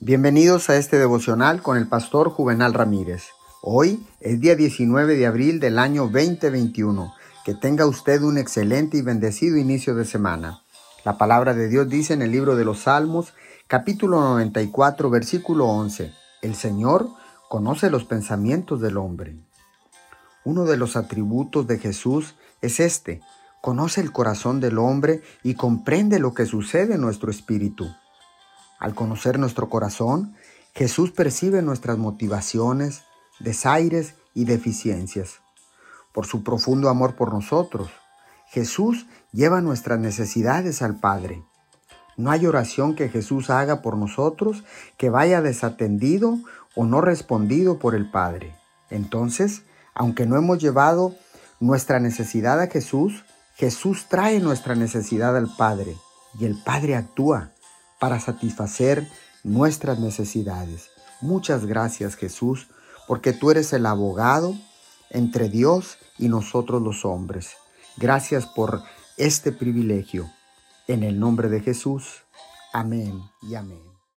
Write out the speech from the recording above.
Bienvenidos a este devocional con el pastor Juvenal Ramírez. Hoy es día 19 de abril del año 2021. Que tenga usted un excelente y bendecido inicio de semana. La palabra de Dios dice en el libro de los Salmos, capítulo 94, versículo 11, El Señor conoce los pensamientos del hombre. Uno de los atributos de Jesús es este, conoce el corazón del hombre y comprende lo que sucede en nuestro espíritu. Al conocer nuestro corazón, Jesús percibe nuestras motivaciones, desaires y deficiencias. Por su profundo amor por nosotros, Jesús lleva nuestras necesidades al Padre. No hay oración que Jesús haga por nosotros que vaya desatendido o no respondido por el Padre. Entonces, aunque no hemos llevado nuestra necesidad a Jesús, Jesús trae nuestra necesidad al Padre y el Padre actúa para satisfacer nuestras necesidades. Muchas gracias Jesús, porque tú eres el abogado entre Dios y nosotros los hombres. Gracias por este privilegio. En el nombre de Jesús. Amén y amén.